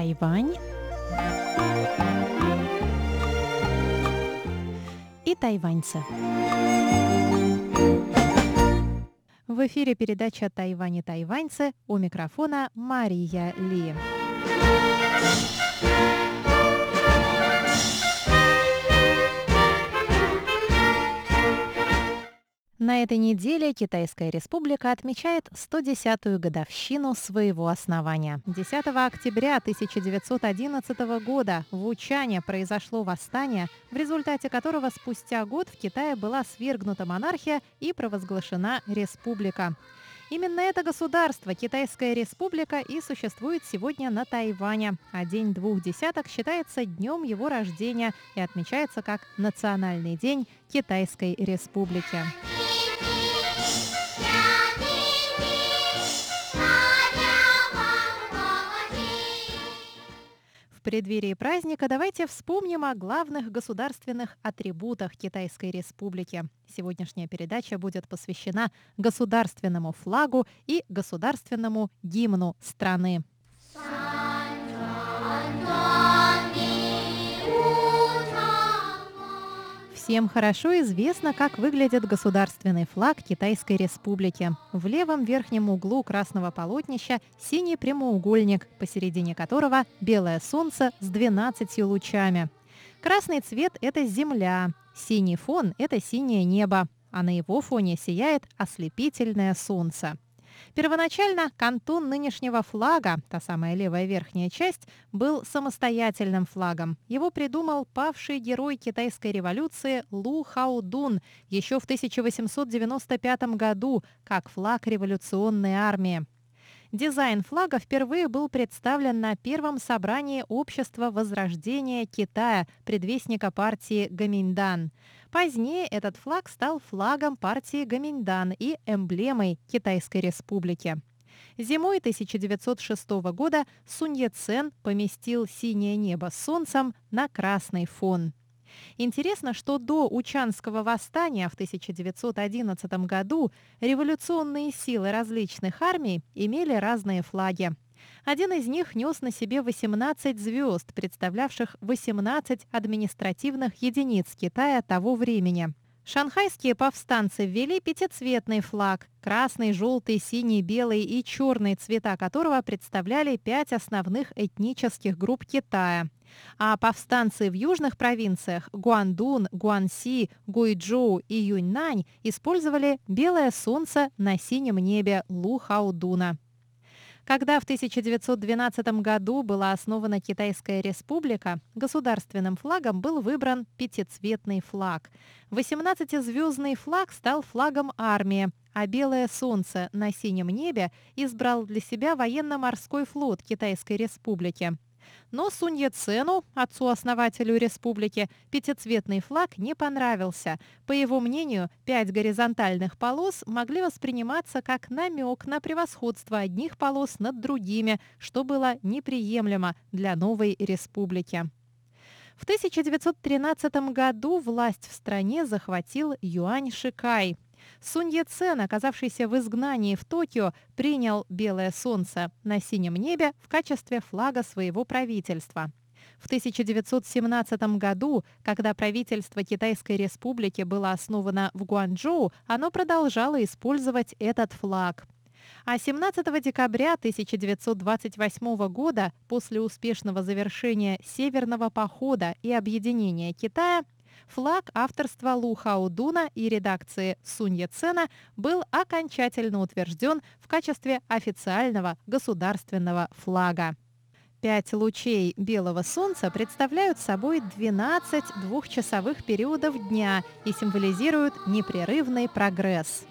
Тайвань и тайваньцы. В эфире передача «Тайвань и тайваньцы» у микрофона Мария Ли. На этой неделе Китайская республика отмечает 110-ю годовщину своего основания. 10 октября 1911 года в Учане произошло восстание, в результате которого спустя год в Китае была свергнута монархия и провозглашена республика. Именно это государство, Китайская республика, и существует сегодня на Тайване, а День двух десяток считается днем его рождения и отмечается как Национальный день Китайской республики. В преддверии праздника давайте вспомним о главных государственных атрибутах Китайской Республики. Сегодняшняя передача будет посвящена государственному флагу и государственному гимну страны. Всем хорошо известно, как выглядит государственный флаг Китайской Республики. В левом верхнем углу красного полотнища синий прямоугольник, посередине которого белое солнце с 12 лучами. Красный цвет – это земля, синий фон – это синее небо, а на его фоне сияет ослепительное солнце. Первоначально кантон нынешнего флага, та самая левая верхняя часть, был самостоятельным флагом. Его придумал павший герой китайской революции Лу Хаудун еще в 1895 году как флаг революционной армии. Дизайн флага впервые был представлен на первом собрании Общества Возрождения Китая, предвестника партии Гаминьдан. Позднее этот флаг стал флагом партии Гаминьдан и эмблемой Китайской Республики. Зимой 1906 года Сунь Яцен поместил синее небо с солнцем на красный фон. Интересно, что до Учанского восстания в 1911 году революционные силы различных армий имели разные флаги. Один из них нес на себе 18 звезд, представлявших 18 административных единиц Китая того времени. Шанхайские повстанцы ввели пятицветный флаг – красный, желтый, синий, белый и черный цвета которого представляли пять основных этнических групп Китая. А повстанцы в южных провинциях Гуандун, Гуанси, Гуйчжоу и Юньнань использовали белое солнце на синем небе Лу-Хаудуна. Когда в 1912 году была основана Китайская республика, государственным флагом был выбран пятицветный флаг. 18-звездный флаг стал флагом армии, а белое солнце на синем небе избрал для себя военно-морской флот Китайской республики. Но Сунь Яцену, отцу-основателю республики, пятицветный флаг не понравился. По его мнению, пять горизонтальных полос могли восприниматься как намек на превосходство одних полос над другими, что было неприемлемо для новой республики. В 1913 году власть в стране захватил Юань Шикай – Сунь Яцен, оказавшийся в изгнании в Токио, принял белое солнце на синем небе в качестве флага своего правительства. В 1917 году, когда правительство Китайской республики было основано в Гуанчжоу, оно продолжало использовать этот флаг. А 17 декабря 1928 года, после успешного завершения Северного похода и объединения Китая, флаг авторства Лу Хаудуна и редакции Сунь Яцена был окончательно утвержден в качестве официального государственного флага. Пять лучей белого солнца представляют собой 12 двухчасовых периодов дня и символизируют непрерывный прогресс.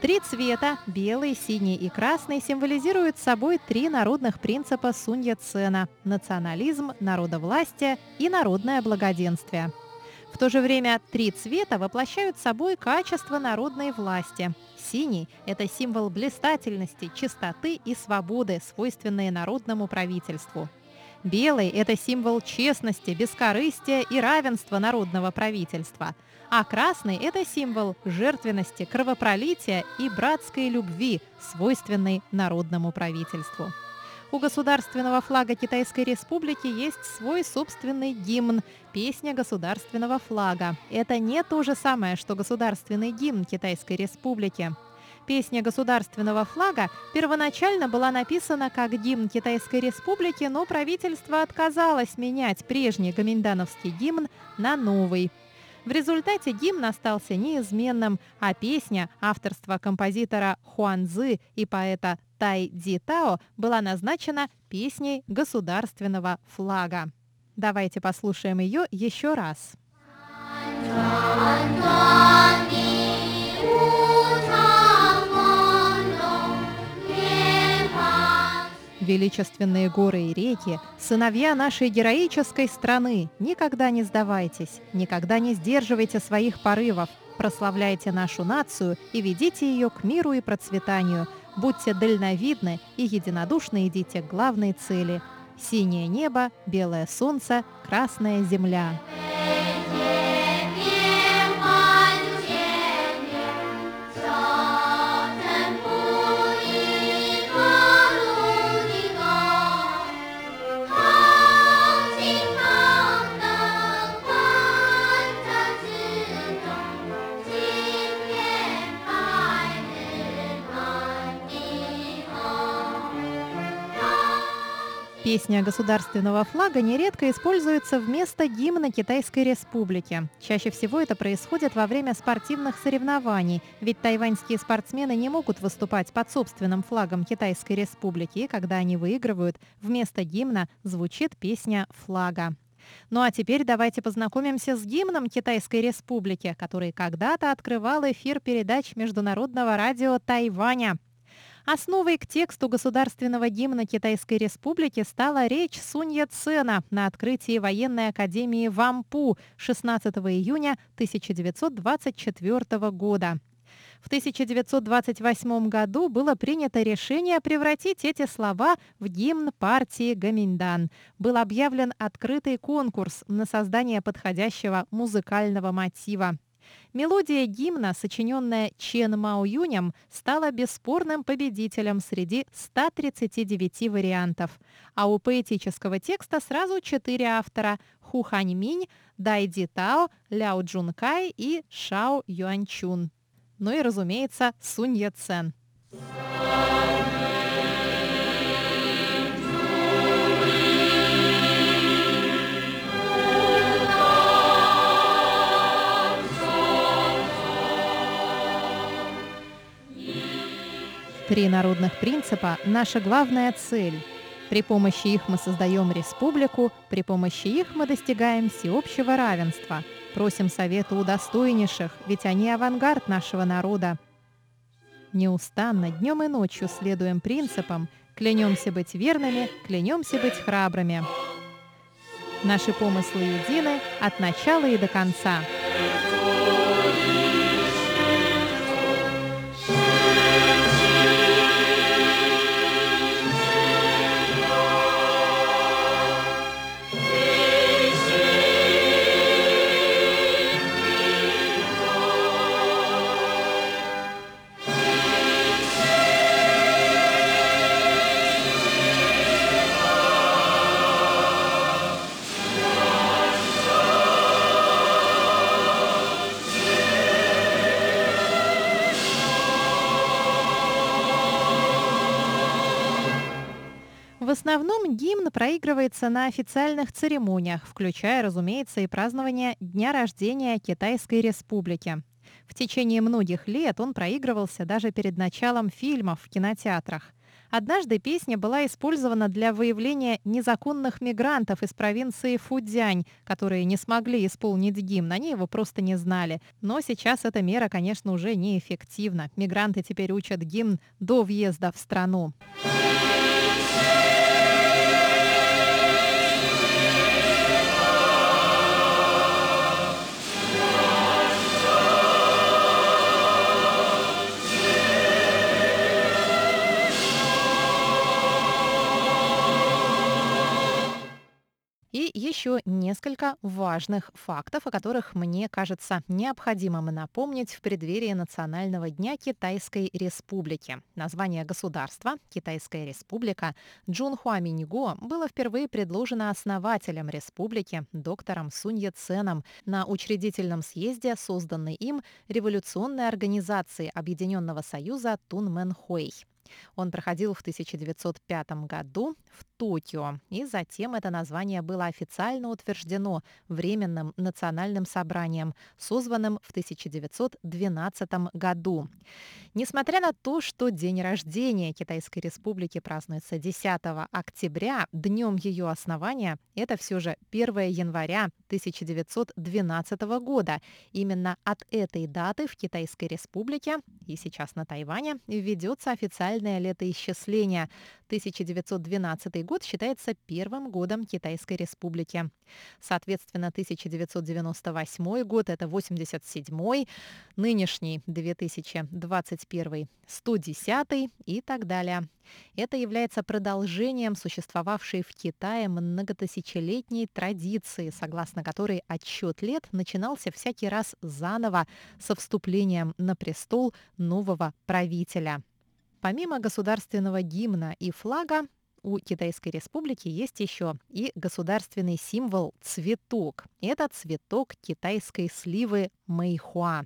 Три цвета – белый, синий и красный – символизируют собой три народных принципа Сунь Яцена – национализм, народовластие и народное благоденствие – в то же время три цвета воплощают собой качество народной власти. Синий – это символ блистательности, чистоты и свободы, свойственные народному правительству. Белый – это символ честности, бескорыстия и равенства народного правительства. А красный – это символ жертвенности, кровопролития и братской любви, свойственной народному правительству. У государственного флага Китайской Республики есть свой собственный гимн – песня государственного флага. Это не то же самое, что государственный гимн Китайской Республики. Песня государственного флага первоначально была написана как гимн Китайской Республики, но правительство отказалось менять прежний гоминдановский гимн на новый. В результате гимн остался неизменным, а песня авторства композитора Хуан Цзы и поэта Тай Ди Тао была назначена песней государственного флага. Давайте послушаем ее еще раз. Величественные горы и реки, сыновья нашей героической страны, никогда не сдавайтесь, никогда не сдерживайте своих порывов, прославляйте нашу нацию и ведите ее к миру и процветанию – Будьте дальновидны и единодушно идите к главной цели. Синее небо, белое солнце, красная земля. Песня государственного флага нередко используется вместо гимна Китайской Республики. Чаще всего это происходит во время спортивных соревнований, ведь тайваньские спортсмены не могут выступать под собственным флагом Китайской Республики, и когда они выигрывают, вместо гимна звучит песня флага. Ну а теперь давайте познакомимся с гимном Китайской Республики, который когда-то открывал эфир передач Международного радио Тайваня. Основой к тексту государственного гимна Китайской Республики стала речь Сунья Цена на открытии военной академии в Ампу 16 июня 1924 года. В 1928 году было принято решение превратить эти слова в гимн партии Гаминдан. Был объявлен открытый конкурс на создание подходящего музыкального мотива. Мелодия гимна, сочиненная Чен Мао Юнем, стала бесспорным победителем среди 139 вариантов. А у поэтического текста сразу четыре автора – Ху Хань Минь, Дай Ди Тао, Ляо Джун Кай и Шао Юанчун. Ну и, разумеется, Сунь Яцен. Три народных принципа – наша главная цель. При помощи их мы создаем республику, при помощи их мы достигаем всеобщего равенства. Просим совета у достойнейших, ведь они авангард нашего народа. Неустанно, днем и ночью следуем принципам, клянемся быть верными, клянемся быть храбрыми. Наши помыслы едины от начала и до конца. Основном гимн проигрывается на официальных церемониях, включая, разумеется, и празднование Дня рождения Китайской Республики. В течение многих лет он проигрывался даже перед началом фильмов в кинотеатрах. Однажды песня была использована для выявления незаконных мигрантов из провинции Фудзянь, которые не смогли исполнить гимн, они его просто не знали. Но сейчас эта мера, конечно, уже неэффективна. Мигранты теперь учат гимн до въезда в страну. И еще несколько важных фактов, о которых мне кажется необходимым напомнить в преддверии Национального дня Китайской Республики. Название государства Китайская Республика Джун Хуаминьго было впервые предложено основателем республики доктором Сунь Яценом на учредительном съезде, созданной им революционной организации Объединенного Союза Тунмен Хуэй. Он проходил в 1905 году в Токио, и затем это название было официально утверждено Временным национальным собранием, созванным в 1912 году. Несмотря на то, что день рождения Китайской Республики празднуется 10 октября, днем ее основания, это все же 1 января 1912 года. Именно от этой даты в Китайской Республике и сейчас на Тайване ведется официальное летоисчисление. 1912 год считается первым годом Китайской Республики. Соответственно, 1998 год – это 87-й, нынешний 2021 – 110 и так далее. Это является продолжением существовавшей в Китае многотысячелетней традиции, согласно которой отсчет лет начинался всякий раз заново со вступлением на престол нового правителя. Помимо государственного гимна и флага, у Китайской Республики есть еще и государственный символ цветок. Это цветок китайской сливы мэйхуа.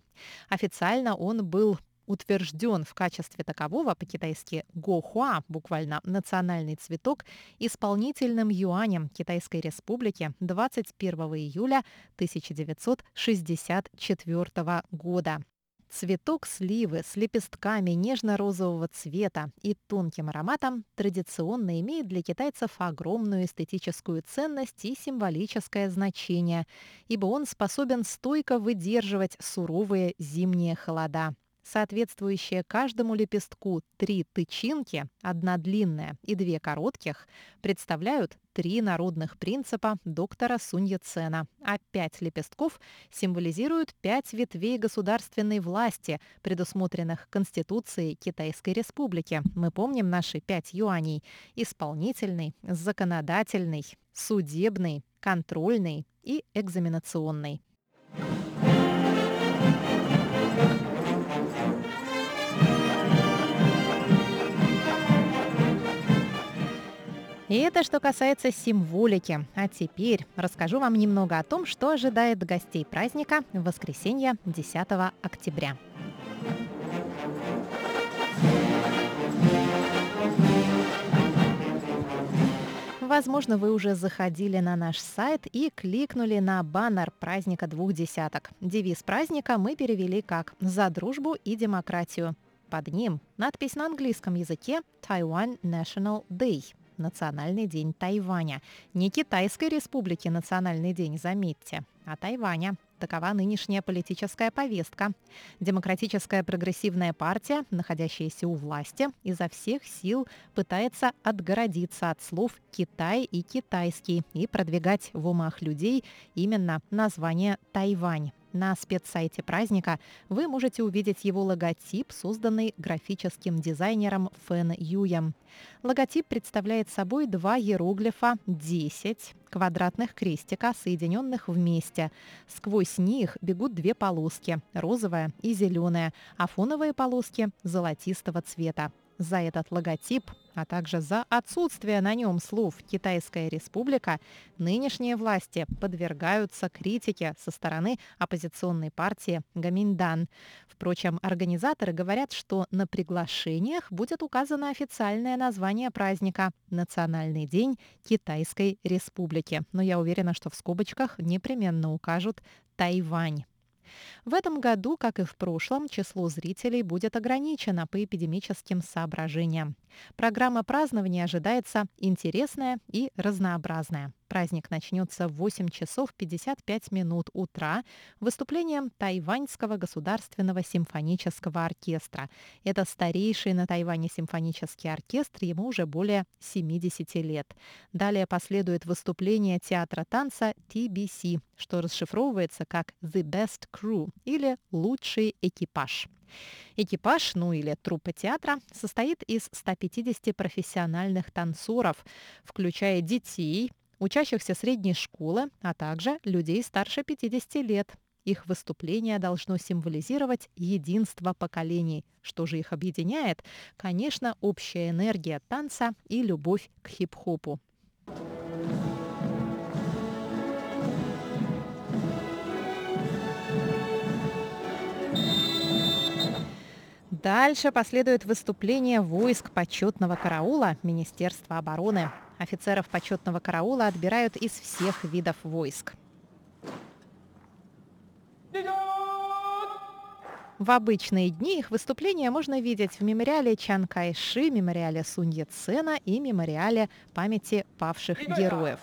Официально он был утвержден в качестве такового, по-китайски гохуа, буквально национальный цветок, исполнительным юанем Китайской Республики 21 июля 1964 года. Цветок сливы с лепестками нежно-розового цвета и тонким ароматом традиционно имеет для китайцев огромную эстетическую ценность и символическое значение, ибо он способен стойко выдерживать суровые зимние холода соответствующие каждому лепестку три тычинки, одна длинная и две коротких, представляют три народных принципа доктора Сунь Яцена, а пять лепестков символизируют пять ветвей государственной власти, предусмотренных Конституцией Китайской Республики. Мы помним наши пять юаней – исполнительный, законодательный, судебный, контрольный и экзаменационный. И это что касается символики. А теперь расскажу вам немного о том, что ожидает гостей праздника в воскресенье 10 октября. Возможно, вы уже заходили на наш сайт и кликнули на баннер праздника двух десяток. Девиз праздника мы перевели как «За дружбу и демократию». Под ним надпись на английском языке «Taiwan National Day» Национальный день Тайваня. Не Китайской республики Национальный день, заметьте, а Тайваня. Такова нынешняя политическая повестка. Демократическая прогрессивная партия, находящаяся у власти, изо всех сил пытается отгородиться от слов «Китай» и «китайский» и продвигать в умах людей именно название «Тайвань». На спецсайте праздника вы можете увидеть его логотип, созданный графическим дизайнером Фэн Юем. Логотип представляет собой два иероглифа 10 квадратных крестика, соединенных вместе. Сквозь них бегут две полоски – розовая и зеленая, а фоновые полоски – золотистого цвета за этот логотип, а также за отсутствие на нем слов «Китайская республика», нынешние власти подвергаются критике со стороны оппозиционной партии Гаминдан. Впрочем, организаторы говорят, что на приглашениях будет указано официальное название праздника «Национальный день Китайской республики». Но я уверена, что в скобочках непременно укажут «Тайвань». В этом году, как и в прошлом, число зрителей будет ограничено по эпидемическим соображениям. Программа празднования ожидается интересная и разнообразная. Праздник начнется в 8 часов 55 минут утра выступлением Тайваньского государственного симфонического оркестра. Это старейший на Тайване симфонический оркестр, ему уже более 70 лет. Далее последует выступление театра танца TBC, что расшифровывается как «The Best Crew» или «Лучший экипаж». Экипаж, ну или труппа театра, состоит из 150 профессиональных танцоров, включая детей, учащихся средней школы, а также людей старше 50 лет. Их выступление должно символизировать единство поколений. Что же их объединяет? Конечно, общая энергия танца и любовь к хип-хопу. Дальше последует выступление войск почетного караула Министерства обороны. Офицеров почетного караула отбирают из всех видов войск. В обычные дни их выступления можно видеть в мемориале Чан Кайши, мемориале Сунь Яцена и мемориале памяти павших героев.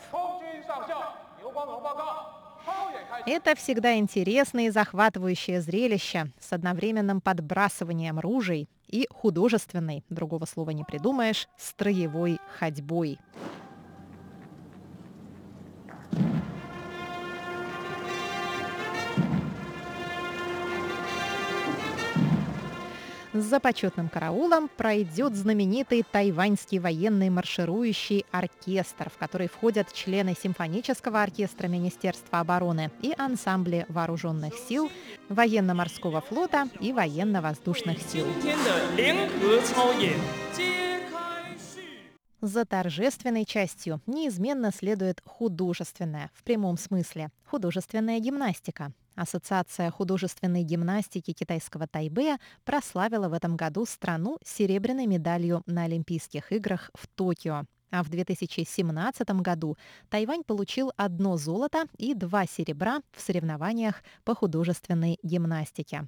Это всегда интересное и захватывающее зрелище с одновременным подбрасыванием ружей и художественной, другого слова не придумаешь, строевой ходьбой. За почетным караулом пройдет знаменитый тайваньский военный марширующий оркестр, в который входят члены симфонического оркестра Министерства обороны и ансамбли вооруженных сил, военно-морского флота и военно-воздушных сил. За торжественной частью неизменно следует художественная, в прямом смысле, художественная гимнастика. Ассоциация художественной гимнастики китайского Тайбэя прославила в этом году страну серебряной медалью на Олимпийских играх в Токио. А в 2017 году Тайвань получил одно золото и два серебра в соревнованиях по художественной гимнастике.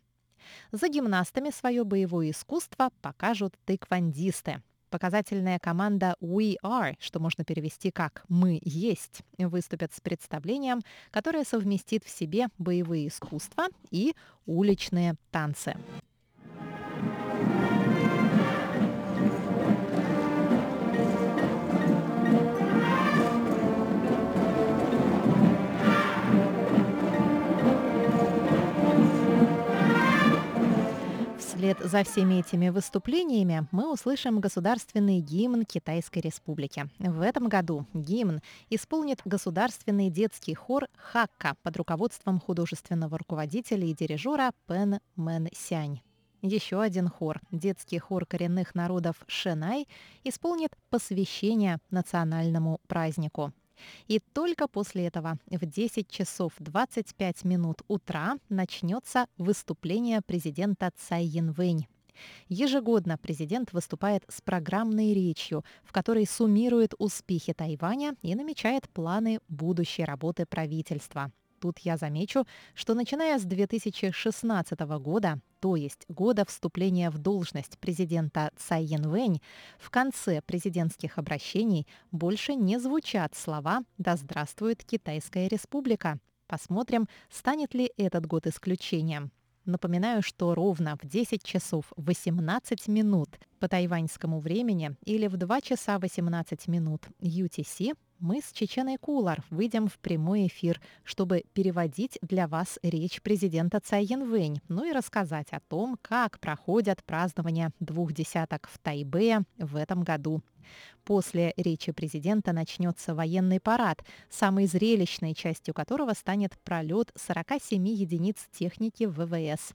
За гимнастами свое боевое искусство покажут тайквандисты. Показательная команда We Are, что можно перевести как «Мы есть», выступят с представлением, которое совместит в себе боевые искусства и уличные танцы. Вслед за всеми этими выступлениями мы услышим государственный гимн Китайской Республики. В этом году гимн исполнит государственный детский хор «Хакка» под руководством художественного руководителя и дирижера Пен Мэн Сянь. Еще один хор, детский хор коренных народов Шенай, исполнит посвящение национальному празднику. И только после этого в 10 часов 25 минут утра начнется выступление президента Цай Янвэнь. Ежегодно президент выступает с программной речью, в которой суммирует успехи Тайваня и намечает планы будущей работы правительства. Тут я замечу, что начиная с 2016 года, то есть года вступления в должность президента Цай Янвэнь, в конце президентских обращений больше не звучат слова «Да здравствует Китайская республика». Посмотрим, станет ли этот год исключением. Напоминаю, что ровно в 10 часов 18 минут по тайваньскому времени или в 2 часа 18 минут UTC мы с Чеченой Кулар выйдем в прямой эфир, чтобы переводить для вас речь президента Цай Янвэнь, ну и рассказать о том, как проходят празднования двух десяток в Тайбе в этом году. После речи президента начнется военный парад, самой зрелищной частью которого станет пролет 47 единиц техники ВВС.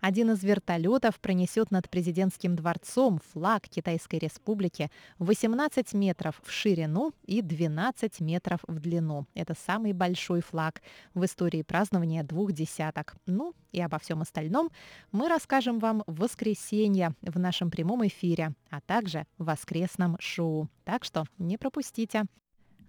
Один из вертолетов пронесет над президентским дворцом флаг Китайской Республики 18 метров в ширину и 12 метров в длину. Это самый большой флаг в истории празднования двух десяток. Ну и обо всем остальном мы расскажем вам в воскресенье в нашем прямом эфире, а также в воскресном шоу. Так что не пропустите.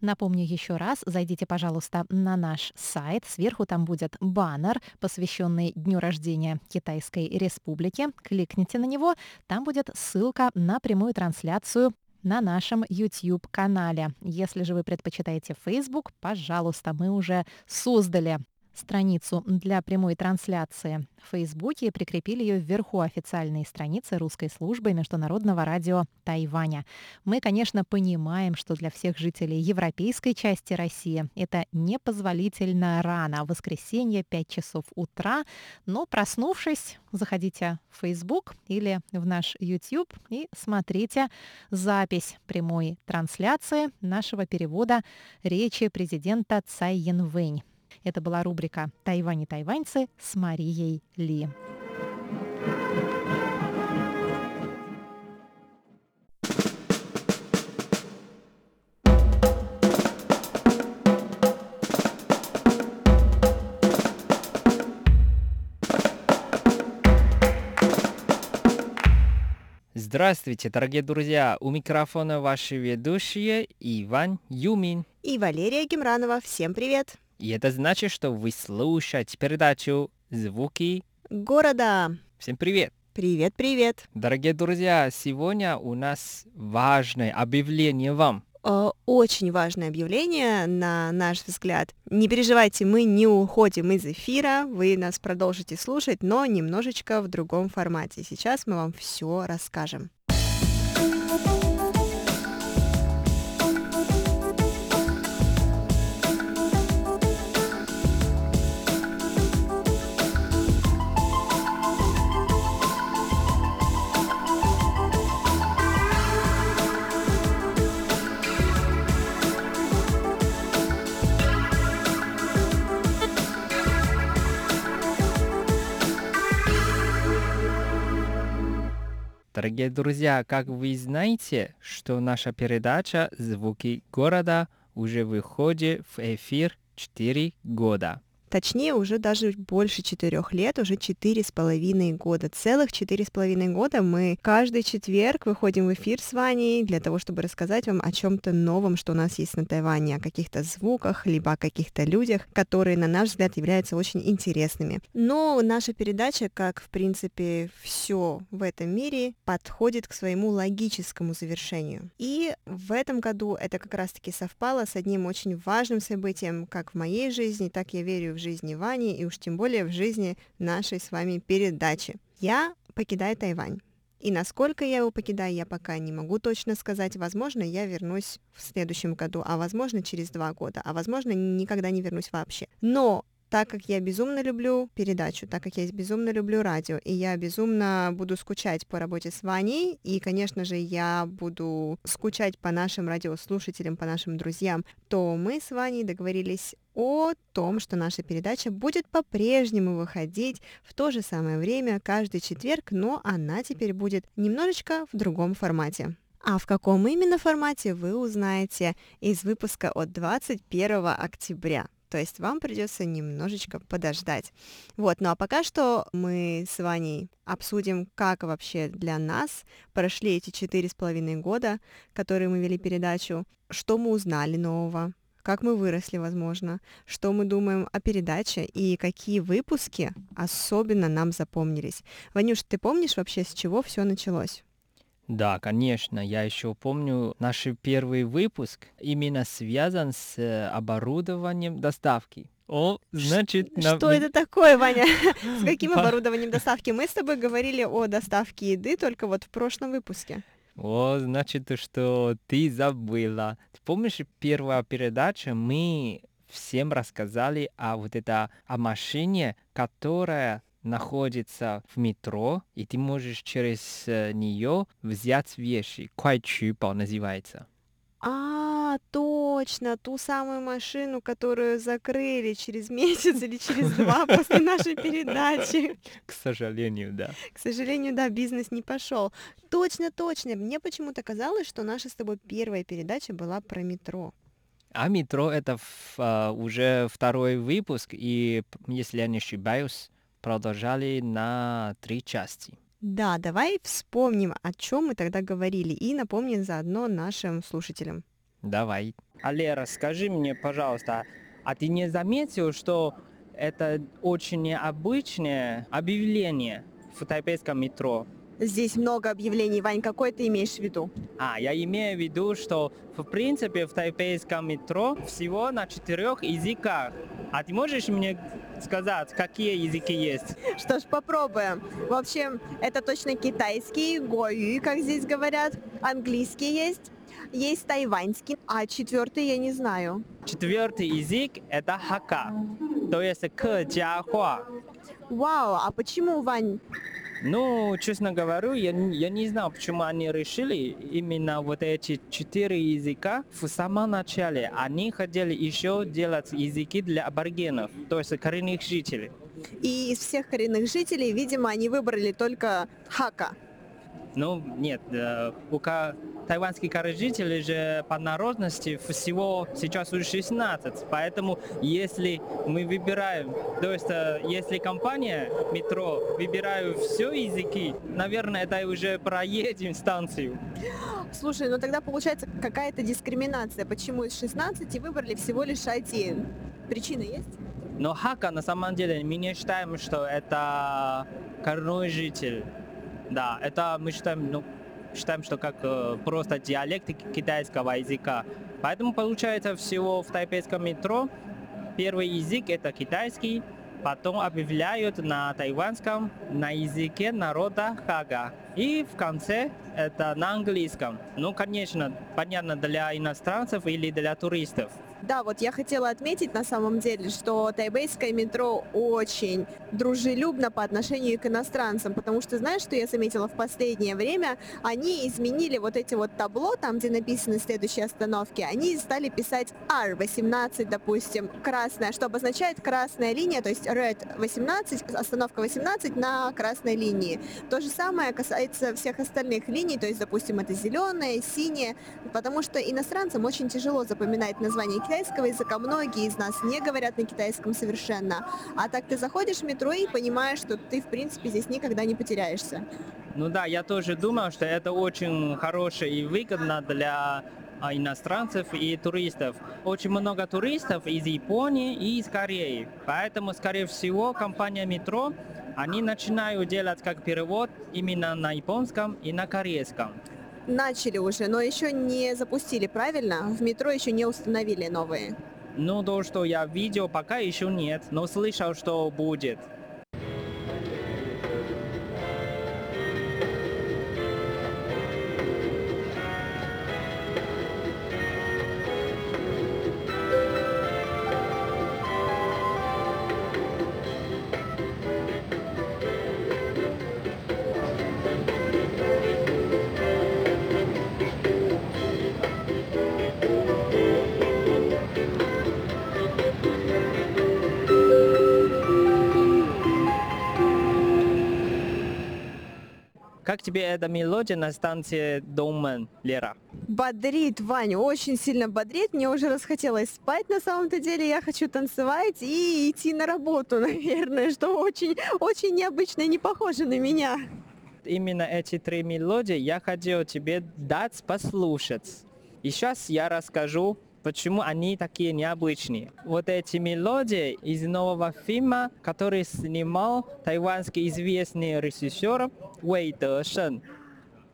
Напомню еще раз, зайдите, пожалуйста, на наш сайт. Сверху там будет баннер, посвященный дню рождения Китайской Республики. Кликните на него, там будет ссылка на прямую трансляцию на нашем YouTube-канале. Если же вы предпочитаете Facebook, пожалуйста, мы уже создали страницу для прямой трансляции в Фейсбуке прикрепили ее вверху официальной страницы русской службы международного радио Тайваня. Мы, конечно, понимаем, что для всех жителей европейской части России это непозволительно рано, воскресенье 5 часов утра, но проснувшись, заходите в Facebook или в наш YouTube и смотрите запись прямой трансляции нашего перевода речи президента Цай Янвэнь. Это была рубрика «Тайвань и тайваньцы» с Марией Ли. Здравствуйте, дорогие друзья! У микрофона ваши ведущие Иван Юмин. И Валерия Гемранова. Всем привет! И это значит, что вы слушаете передачу «Звуки города». Всем привет! Привет, привет! Дорогие друзья, сегодня у нас важное объявление вам. Э, очень важное объявление, на наш взгляд. Не переживайте, мы не уходим из эфира, вы нас продолжите слушать, но немножечко в другом формате. Сейчас мы вам все расскажем. Дорогие друзья, как вы знаете, что наша передача «Звуки города» уже выходит в эфир 4 года. Точнее, уже даже больше четырех лет, уже четыре с половиной года. Целых четыре с половиной года мы каждый четверг выходим в эфир с Ваней для того, чтобы рассказать вам о чем-то новом, что у нас есть на Тайване, о каких-то звуках, либо о каких-то людях, которые, на наш взгляд, являются очень интересными. Но наша передача, как, в принципе, все в этом мире, подходит к своему логическому завершению. И в этом году это как раз-таки совпало с одним очень важным событием, как в моей жизни, так я верю в жизни Вани и уж тем более в жизни нашей с вами передачи. Я покидаю Тайвань. И насколько я его покидаю, я пока не могу точно сказать. Возможно, я вернусь в следующем году, а возможно, через два года, а возможно, никогда не вернусь вообще. Но так как я безумно люблю передачу, так как я безумно люблю радио, и я безумно буду скучать по работе с Ваней, и, конечно же, я буду скучать по нашим радиослушателям, по нашим друзьям, то мы с Ваней договорились о том, что наша передача будет по-прежнему выходить в то же самое время каждый четверг, но она теперь будет немножечко в другом формате. А в каком именно формате вы узнаете из выпуска от 21 октября. То есть вам придется немножечко подождать. Вот, ну а пока что мы с Ваней обсудим, как вообще для нас прошли эти четыре с половиной года, которые мы вели передачу, что мы узнали нового, как мы выросли, возможно, что мы думаем о передаче и какие выпуски особенно нам запомнились. Ванюш, ты помнишь вообще, с чего все началось? Да, конечно. Я еще помню наш первый выпуск именно связан с э, оборудованием доставки. О, значит... Что на... это такое, Ваня? С каким оборудованием доставки? Мы с тобой говорили о доставке еды только вот в прошлом выпуске. О, значит, что ты забыла. Ты помнишь, первая передача мы всем рассказали о вот это о машине, которая находится в метро, и ты можешь через э, нее взять вещи. Куайчубао называется. А, точно, ту самую машину, которую закрыли через месяц или через два после нашей передачи. К сожалению, да. К сожалению, да, бизнес не пошел. Точно, точно. Мне почему-то казалось, что наша с тобой первая передача была про метро. А метро это uh, уже второй выпуск, и если я не ошибаюсь, продолжали на три части. Да, давай вспомним, о чем мы тогда говорили, и напомним заодно нашим слушателям. Давай. Алера, скажи мне, пожалуйста, а ты не заметил, что это очень необычное объявление в тайпейском метро? Здесь много объявлений, Вань, какой ты имеешь в виду? А, я имею в виду, что в принципе в тайпейском метро всего на четырех языках А ты можешь мне сказать, какие языки есть? Что ж, попробуем. В общем, это точно китайский, гою, как здесь говорят. Английский есть, есть тайваньский, а четвертый я не знаю. Четвертый язык – это хака, то есть кэджахуа. Вау, а почему, Вань? Ну, честно говорю, я, я не знаю, почему они решили именно вот эти четыре языка в самом начале. Они хотели еще делать языки для аборигенов, то есть коренных жителей. И из всех коренных жителей, видимо, они выбрали только хака. Ну, нет, э, у тайванских жителей же по народности всего сейчас уже 16, поэтому если мы выбираем, то есть э, если компания метро выбирает все языки, наверное, это уже проедем станцию. Слушай, ну тогда получается какая-то дискриминация. Почему из 16 выбрали всего лишь один? Причина есть? Но хака на самом деле мы не считаем, что это коренной житель. Да, это мы считаем, ну, считаем, что как э, просто диалект ки- китайского языка. Поэтому получается всего в тайпейском метро первый язык это китайский, потом объявляют на тайванском, на языке народа хага. И в конце это на английском. Ну, конечно, понятно для иностранцев или для туристов. Да, вот я хотела отметить на самом деле, что тайбейское метро очень дружелюбно по отношению к иностранцам, потому что знаешь, что я заметила в последнее время? Они изменили вот эти вот табло, там, где написаны следующие остановки, они стали писать R18, допустим, красная, что обозначает красная линия, то есть Red 18, остановка 18 на красной линии. То же самое касается всех остальных линий, то есть, допустим, это зеленая, синяя, потому что иностранцам очень тяжело запоминать название китайского языка. Многие из нас не говорят на китайском совершенно. А так ты заходишь в метро и понимаешь, что ты, в принципе, здесь никогда не потеряешься. Ну да, я тоже думал, что это очень хорошо и выгодно для а, иностранцев и туристов. Очень много туристов из Японии и из Кореи. Поэтому, скорее всего, компания метро, они начинают делать как перевод именно на японском и на корейском. Начали уже, но еще не запустили, правильно? В метро еще не установили новые. Ну, то, что я видел, пока еще нет, но слышал, что будет. Тебе эта мелодия на станции Домен, Лера? Бодрит, Ваня, очень сильно бодрит. Мне уже расхотелось спать на самом-то деле. Я хочу танцевать и идти на работу, наверное, что очень, очень необычно и не похоже на меня. Именно эти три мелодии я хотел тебе дать послушать. И сейчас я расскажу, почему они такие необычные. Вот эти мелодии из нового фильма, который снимал тайванский известный режиссер Уэй Дешен.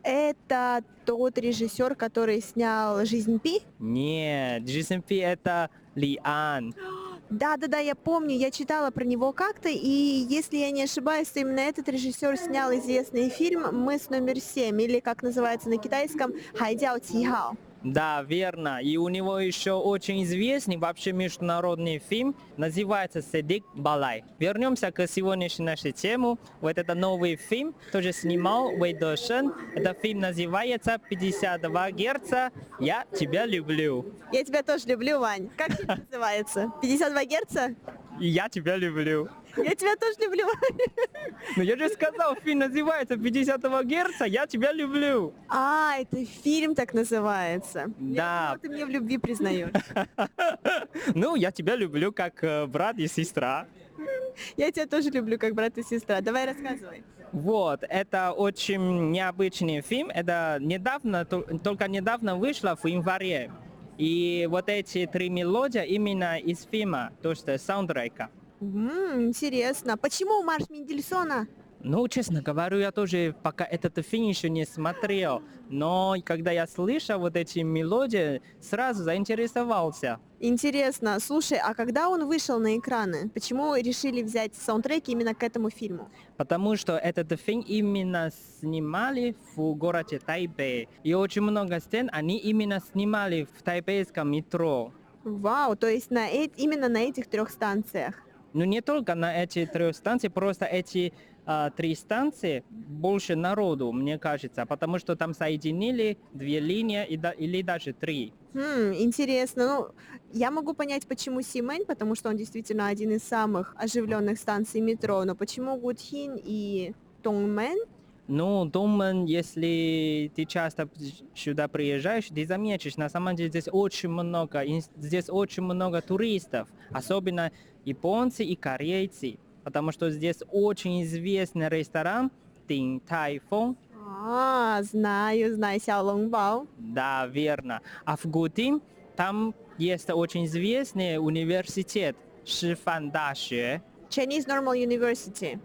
Это тот режиссер, который снял «Жизнь Пи»? Нет, Джисэн Пи это Ли Ан. Да-да-да, я помню, я читала про него как-то, и если я не ошибаюсь, то именно этот режиссер снял известный фильм «Мы с номер 7», или как называется на китайском «Хайдяо Тихао». Да, верно. И у него еще очень известный вообще международный фильм, называется «Седик Балай». Вернемся к сегодняшней нашей теме. Вот это новый фильм, тоже снимал Уэй Дошен. Этот фильм называется «52 Герца. Я тебя люблю». Я тебя тоже люблю, Вань. Как фильм называется? 52 герца? И я тебя люблю. Я тебя тоже люблю. Ну я же сказал, фильм называется «52 Герца. Я тебя люблю». А, это фильм так называется. Я Да. думала, ты мне в любви признаешь. Ну, я тебя люблю как э, брат и сестра. Я тебя тоже люблю, как брат и сестра. Давай рассказывай. Вот, это очень необычный фильм. Это недавно, тол- только недавно вышло в январе. И вот эти три мелодии именно из фильма, то есть саундтрека. М, интересно. Почему марш Мендельсона? Ну, честно говорю, я тоже пока этот фильм еще не смотрел, но когда я слышал вот эти мелодии, сразу заинтересовался. Интересно. Слушай, а когда он вышел на экраны? Почему решили взять саундтреки именно к этому фильму? Потому что этот фильм именно снимали в городе Тайбэй. И очень много сцен они именно снимали в тайбэйском метро. Вау, то есть на э- именно на этих трех станциях. Ну не только на эти трех станции, просто эти а, три станции больше народу, мне кажется, потому что там соединили две линии и да- или даже три. Хм, интересно. Ну, я могу понять, почему Симэнь, потому что он действительно один из самых оживленных станций метро, но почему Гудхин и Тонгмэн? Ну, Домен, если ты часто сюда приезжаешь, ты заметишь, на самом деле здесь очень много, здесь очень много туристов, особенно японцы и корейцы, потому что здесь очень известный ресторан Дин Тайфун, А, знаю, знаю, Сяо Лонгбао. да, верно. А в Гудин там есть очень известный университет Шифан Дашue, Chinese Normal University.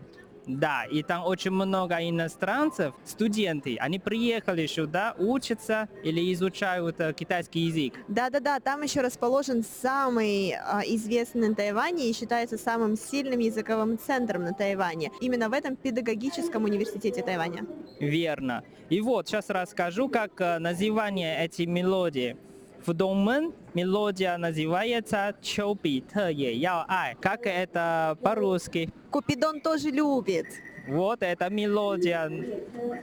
Да, и там очень много иностранцев, студенты, они приехали сюда учатся или изучают э, китайский язык. Да-да-да, там еще расположен самый а, известный на Тайване и считается самым сильным языковым центром на Тайване. Именно в этом педагогическом университете Тайваня. Верно. И вот сейчас расскажу, как э, название эти мелодии. В Дongмен мелодия называется Чоби Те Яо Ай. Как это по-русски? Купидон тоже любит. Вот это мелодия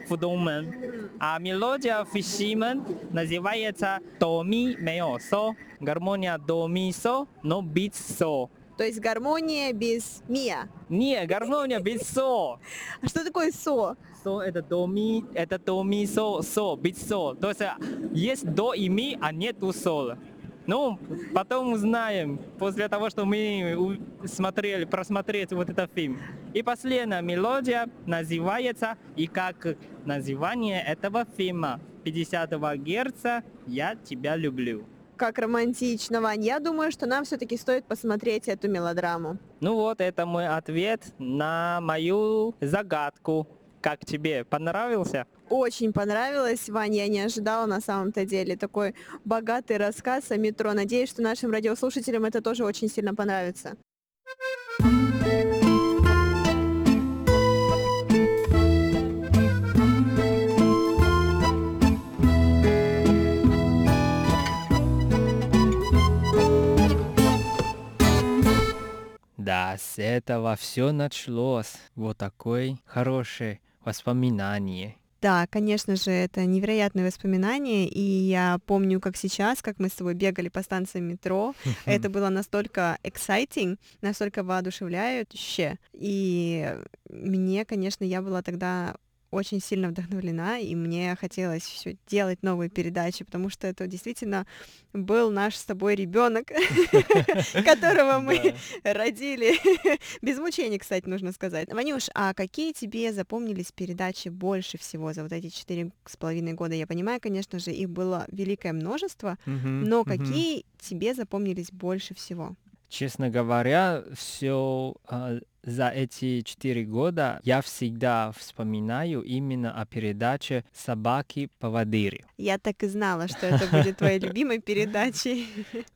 в Дongмен. А мелодия в Симен называется До Ми Мео Со. Гармония До Ми Со, но без Со. То есть гармония без мия. Не, гармония без Со. А что такое со? Со это до ми, это до ми со, со, без со. То есть э, есть до и ми, а нету соло. Ну, потом узнаем, после того, что мы смотрели, просмотрели вот этот фильм. И последняя мелодия называется, и как название этого фильма 50 герца «Я тебя люблю». Как романтично, Вань. Я думаю, что нам все-таки стоит посмотреть эту мелодраму. Ну вот, это мой ответ на мою загадку. Как тебе? Понравился? Очень понравилось, Вань, я не ожидала на самом-то деле такой богатый рассказ о метро. Надеюсь, что нашим радиослушателям это тоже очень сильно понравится. Да, с этого все началось. Вот такое хорошее воспоминание. Да, конечно же, это невероятные воспоминания, и я помню, как сейчас, как мы с тобой бегали по станциям метро, это было настолько exciting, настолько воодушевляюще, и мне, конечно, я была тогда очень сильно вдохновлена, и мне хотелось все делать новые передачи, потому что это действительно был наш с тобой ребенок, которого мы родили. Без мучений, кстати, нужно сказать. Ванюш, а какие тебе запомнились передачи больше всего за вот эти четыре с половиной года? Я понимаю, конечно же, их было великое множество, но какие тебе запомнились больше всего? Честно говоря, все за эти четыре года я всегда вспоминаю именно о передаче «Собаки-поводыри». Я так и знала, что это будет твоей любимой передачей.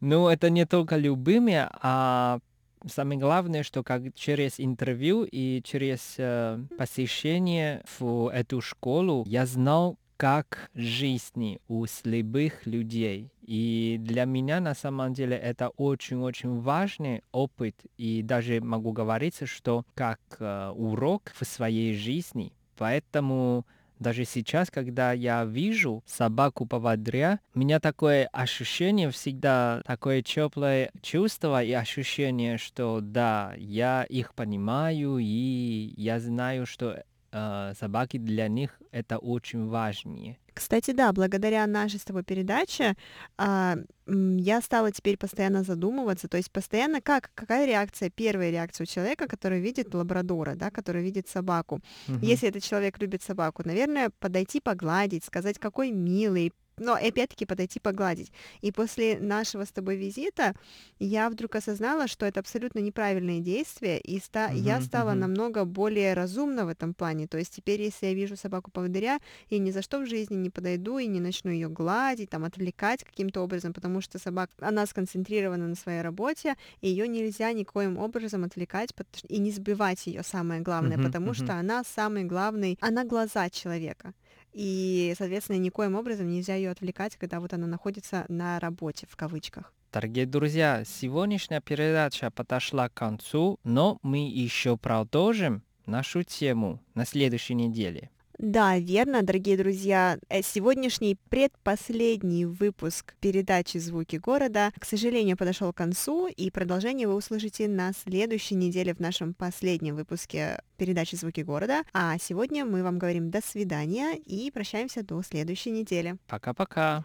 Ну, это не только любимые, а самое главное, что как через интервью и через э, посещение в эту школу я знал, как жизни у слепых людей. И для меня на самом деле это очень-очень важный опыт. И даже могу говорить, что как э, урок в своей жизни. Поэтому даже сейчас, когда я вижу собаку поводря, у меня такое ощущение всегда, такое теплое чувство и ощущение, что да, я их понимаю, и я знаю, что э, собаки для них это очень важнее. Кстати, да, благодаря нашей с тобой передаче м, я стала теперь постоянно задумываться, то есть постоянно как, какая реакция, первая реакция у человека, который видит лабрадора, да, который видит собаку. Мгм. Если этот человек любит собаку, наверное, подойти погладить, сказать, какой милый, но опять-таки подойти погладить. И после нашего с тобой визита я вдруг осознала, что это абсолютно неправильные действия, и ста- Мгм, я стала мгм. намного более разумна в этом плане. То есть теперь, если я вижу собаку-поводыря, я ни за что в жизни не подойду и не начну ее гладить, там, отвлекать каким-то образом, потому что собака, она сконцентрирована на своей работе, и ее нельзя никоим образом отвлекать и не сбивать ее, самое главное, Мгм, потому мгм. что она самый главный, она глаза человека. И, соответственно, никоим образом нельзя ее отвлекать, когда вот она находится на работе, в кавычках. Дорогие друзья, сегодняшняя передача подошла к концу, но мы еще продолжим нашу тему на следующей неделе. Да, верно, дорогие друзья. Э, Сегодняшний предпоследний выпуск передачи «Звуки города», к сожалению, подошел к концу, и продолжение вы услышите на следующей неделе в нашем последнем выпуске передачи «Звуки города». А сегодня мы вам говорим до свидания и прощаемся до следующей недели. Пока-пока.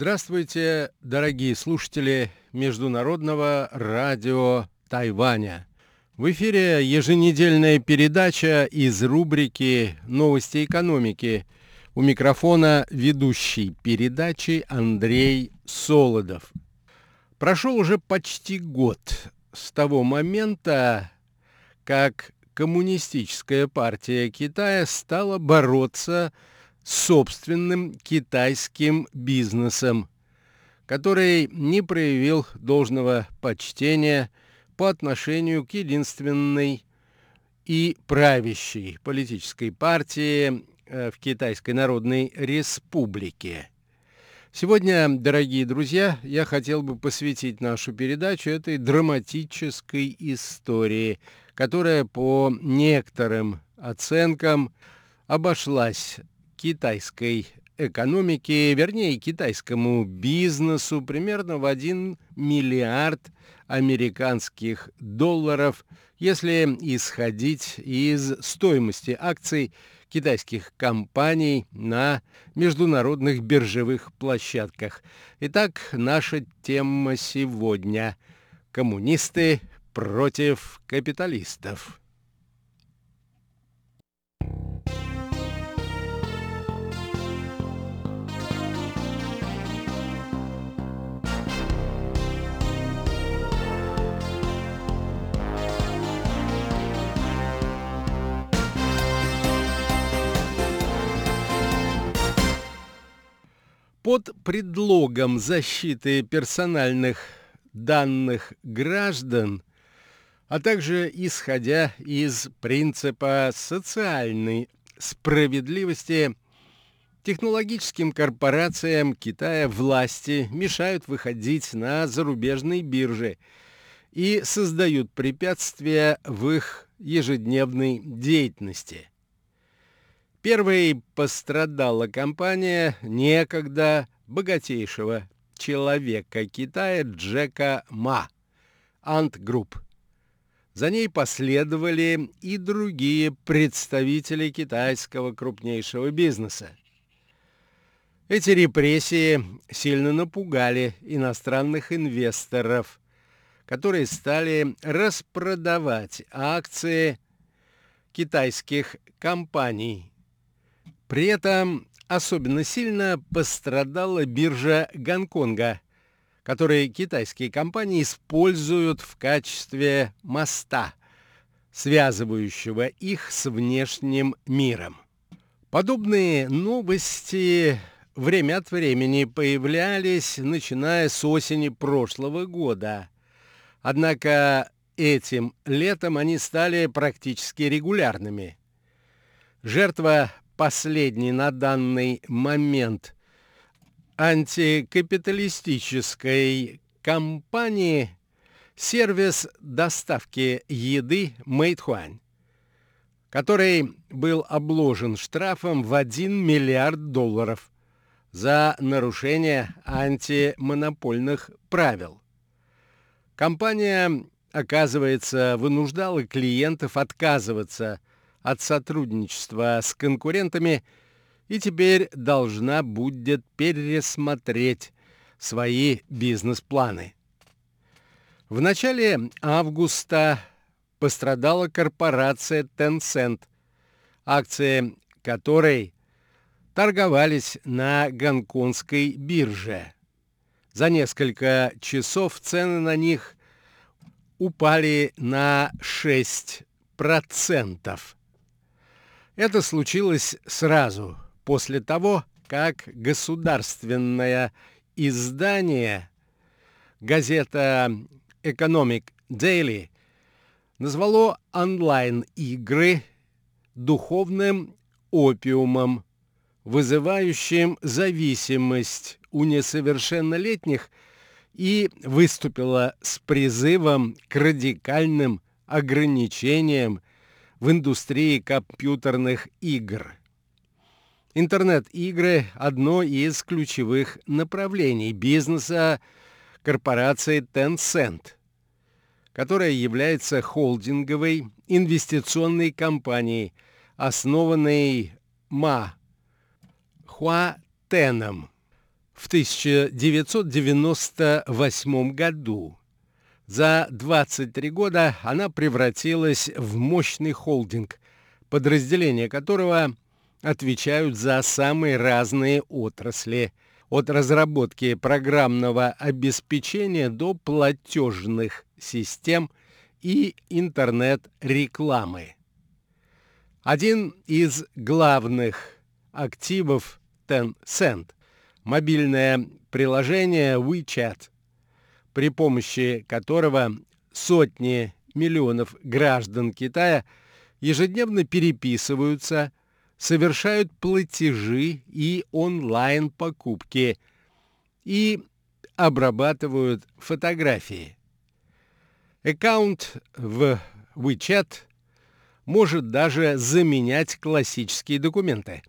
Здравствуйте, дорогие слушатели Международного радио Тайваня. В эфире еженедельная передача из рубрики «Новости экономики». У микрофона ведущий передачи Андрей Солодов. Прошел уже почти год с того момента, как Коммунистическая партия Китая стала бороться с собственным китайским бизнесом, который не проявил должного почтения по отношению к единственной и правящей политической партии э, в Китайской Народной Республике. Сегодня, дорогие друзья, я хотел бы посвятить нашу передачу этой драматической истории, которая по некоторым оценкам обошлась китайской экономике, вернее, китайскому бизнесу примерно в 1 миллиард американских долларов, если исходить из стоимости акций китайских компаний на международных биржевых площадках. Итак, наша тема сегодня – коммунисты против капиталистов. Под предлогом защиты персональных данных граждан, а также исходя из принципа социальной справедливости, технологическим корпорациям Китая власти мешают выходить на зарубежные биржи и создают препятствия в их ежедневной деятельности. Первой пострадала компания некогда богатейшего человека Китая Джека Ма, Ant Group. За ней последовали и другие представители китайского крупнейшего бизнеса. Эти репрессии сильно напугали иностранных инвесторов, которые стали распродавать акции китайских компаний. При этом особенно сильно пострадала биржа Гонконга, который китайские компании используют в качестве моста, связывающего их с внешним миром. Подобные новости время от времени появлялись, начиная с осени прошлого года. Однако этим летом они стали практически регулярными. Жертва последней на данный момент антикапиталистической компании сервис доставки еды Мэйдхуань, который был обложен штрафом в 1 миллиард долларов за нарушение антимонопольных правил. Компания, оказывается, вынуждала клиентов отказываться от сотрудничества с конкурентами и теперь должна будет пересмотреть свои бизнес-планы. В начале августа пострадала корпорация Tencent, акции которой торговались на гонконгской бирже. За несколько часов цены на них упали на 6%. Это случилось сразу после того, как государственное издание, газета Economic Daily, назвало онлайн-игры духовным опиумом, вызывающим зависимость у несовершеннолетних и выступила с призывом к радикальным ограничениям в индустрии компьютерных игр. Интернет-игры – одно из ключевых направлений бизнеса корпорации Tencent, которая является холдинговой инвестиционной компанией, основанной Ма Хуатеном в 1998 году. За 23 года она превратилась в мощный холдинг, подразделения которого отвечают за самые разные отрасли, от разработки программного обеспечения до платежных систем и интернет-рекламы. Один из главных активов Tencent – мобильное приложение WeChat, при помощи которого сотни миллионов граждан Китая ежедневно переписываются, совершают платежи и онлайн-покупки и обрабатывают фотографии. Аккаунт в WeChat – может даже заменять классические документы.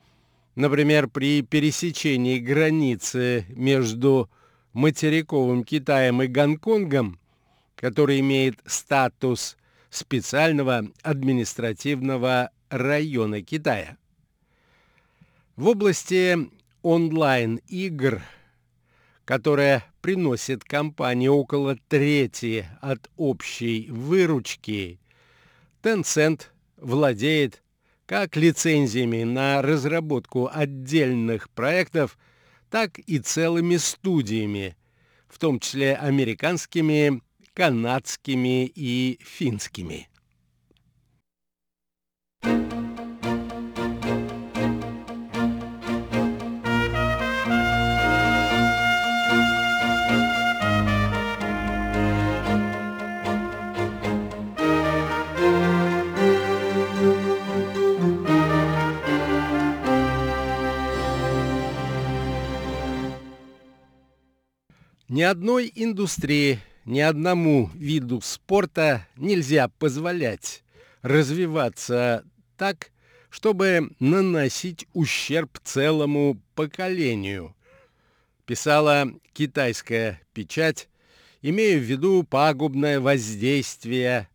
Например, при пересечении границы между материковым Китаем и Гонконгом, который имеет статус специального административного района Китая. В области онлайн-игр, которая приносит компании около трети от общей выручки, Tencent – владеет как лицензиями на разработку отдельных проектов, так и целыми студиями, в том числе американскими, канадскими и финскими. Ни одной индустрии, ни одному виду спорта нельзя позволять развиваться так, чтобы наносить ущерб целому поколению, писала китайская печать, имея в виду пагубное воздействие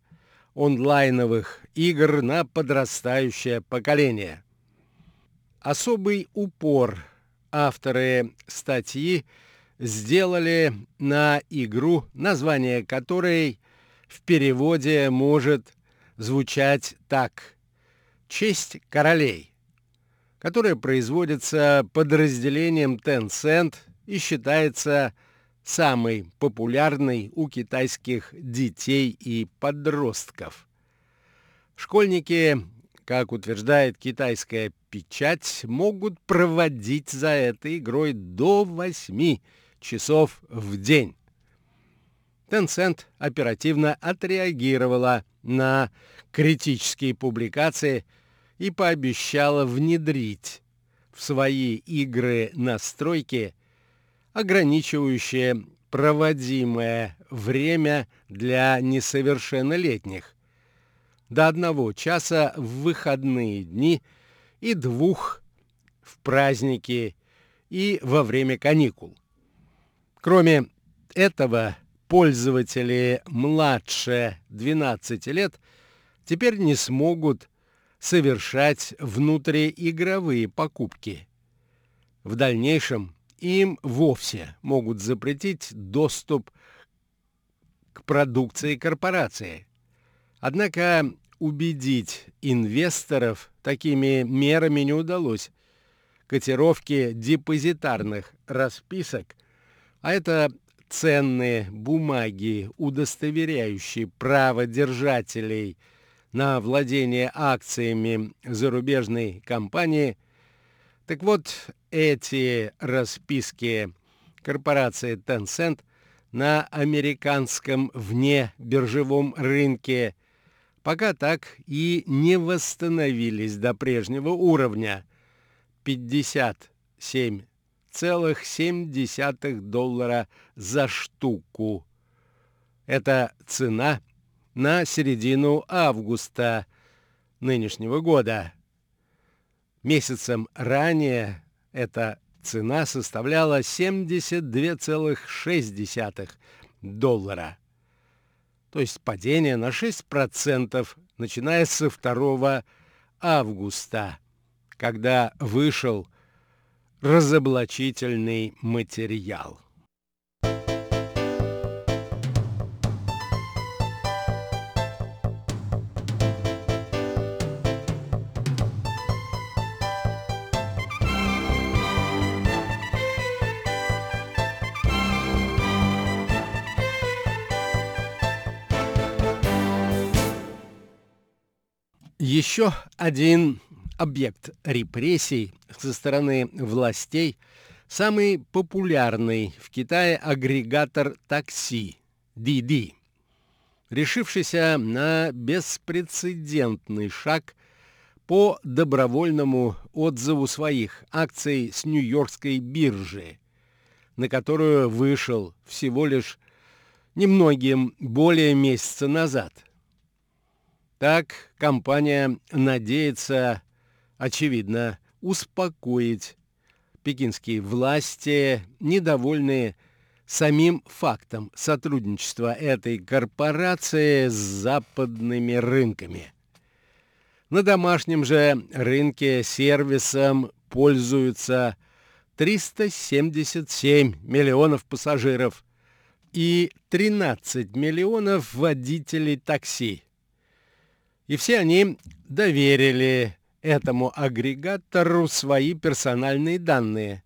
онлайновых игр на подрастающее поколение. Особый упор авторы статьи сделали на игру, название которой в переводе может звучать так «Честь королей», которая производится подразделением Tencent и считается самой популярной у китайских детей и подростков. Школьники, как утверждает китайская печать, могут проводить за этой игрой до 8 часов в день. Tencent оперативно отреагировала на критические публикации и пообещала внедрить в свои игры настройки, ограничивающие проводимое время для несовершеннолетних до одного часа в выходные дни и двух в праздники и во время каникул. Кроме этого, пользователи младше 12 лет теперь не смогут совершать внутриигровые покупки В дальнейшем им вовсе могут запретить доступ к продукции корпорации. Однако убедить инвесторов такими мерами не удалось. Котировки депозитарных расписок, а это ценные бумаги, удостоверяющие право держателей на владение акциями зарубежной компании. Так вот, эти расписки корпорации Tencent на американском внебиржевом рынке пока так и не восстановились до прежнего уровня 57,7 доллара за штуку. Это цена на середину августа нынешнего года. Месяцем ранее эта цена составляла 72,6 доллара то есть падение на 6%, начиная со 2 августа, когда вышел разоблачительный материал. Еще один объект репрессий со стороны властей, самый популярный в Китае агрегатор такси Didi, решившийся на беспрецедентный шаг по добровольному отзыву своих акций с Нью-Йоркской биржи, на которую вышел всего лишь немногим более месяца назад – так компания надеется, очевидно, успокоить пекинские власти, недовольные самим фактом сотрудничества этой корпорации с западными рынками. На домашнем же рынке сервисом пользуются 377 миллионов пассажиров и 13 миллионов водителей такси. И все они доверили этому агрегатору свои персональные данные,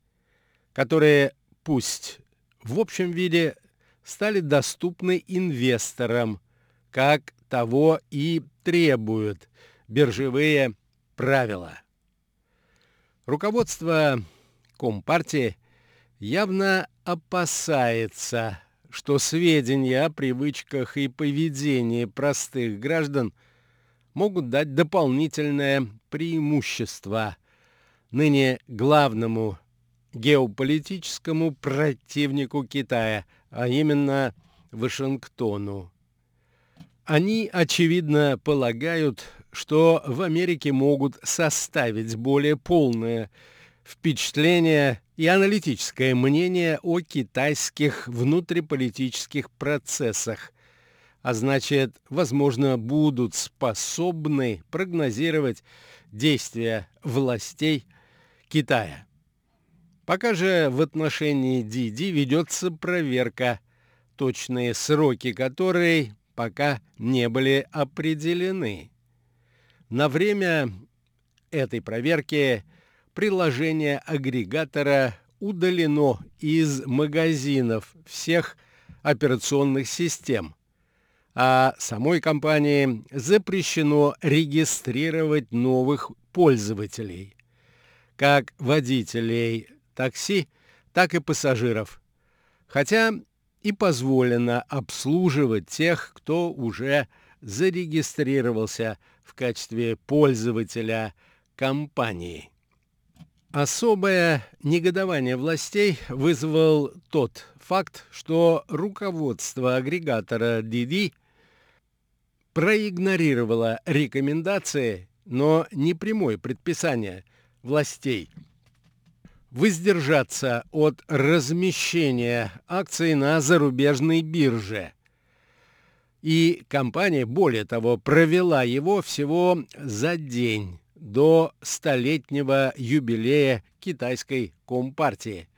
которые, пусть в общем виде, стали доступны инвесторам, как того и требуют биржевые правила. Руководство Компартии явно опасается, что сведения о привычках и поведении простых граждан – могут дать дополнительное преимущество ныне главному геополитическому противнику Китая, а именно Вашингтону. Они, очевидно, полагают, что в Америке могут составить более полное впечатление и аналитическое мнение о китайских внутриполитических процессах, а значит, возможно, будут способны прогнозировать действия властей Китая. Пока же в отношении Диди ведется проверка, точные сроки которой пока не были определены. На время этой проверки приложение агрегатора удалено из магазинов всех операционных систем, а самой компании запрещено регистрировать новых пользователей, как водителей такси, так и пассажиров, хотя и позволено обслуживать тех, кто уже зарегистрировался в качестве пользователя компании. Особое негодование властей вызвал тот факт, что руководство агрегатора Didi – проигнорировала рекомендации, но не прямое предписание властей воздержаться от размещения акций на зарубежной бирже. И компания, более того, провела его всего за день до столетнего юбилея китайской компартии,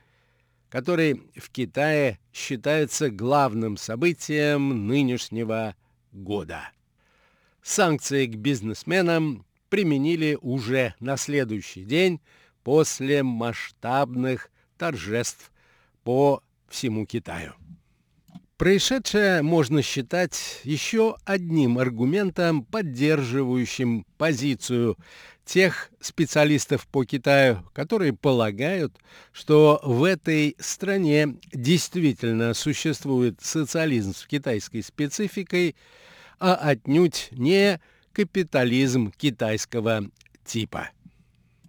который в Китае считается главным событием нынешнего года. Санкции к бизнесменам применили уже на следующий день после масштабных торжеств по всему Китаю. Происшедшее можно считать еще одним аргументом, поддерживающим позицию тех специалистов по Китаю, которые полагают, что в этой стране действительно существует социализм с китайской спецификой, а отнюдь не капитализм китайского типа.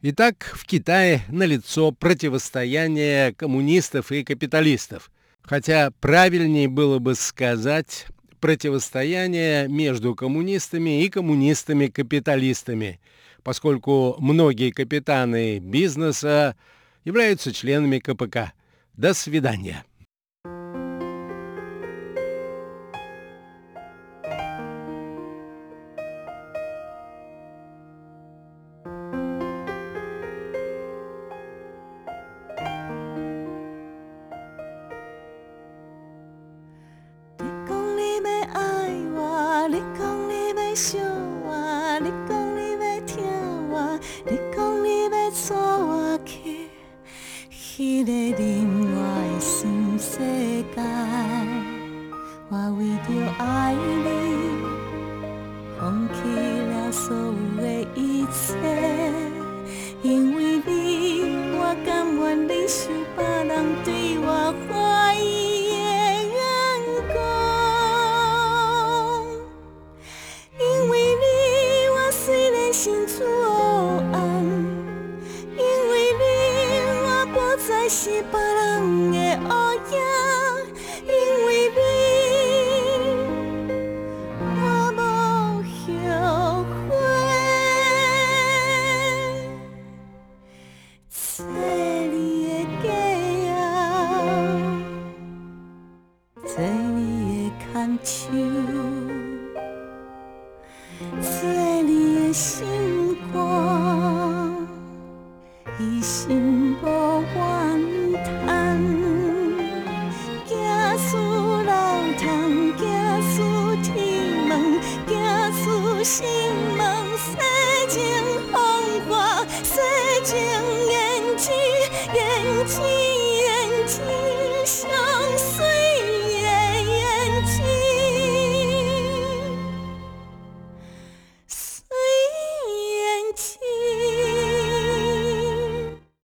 Итак, в Китае налицо противостояние коммунистов и капиталистов, хотя правильнее было бы сказать противостояние между коммунистами и коммунистами-капиталистами, поскольку многие капитаны бизнеса являются членами КПК. До свидания. you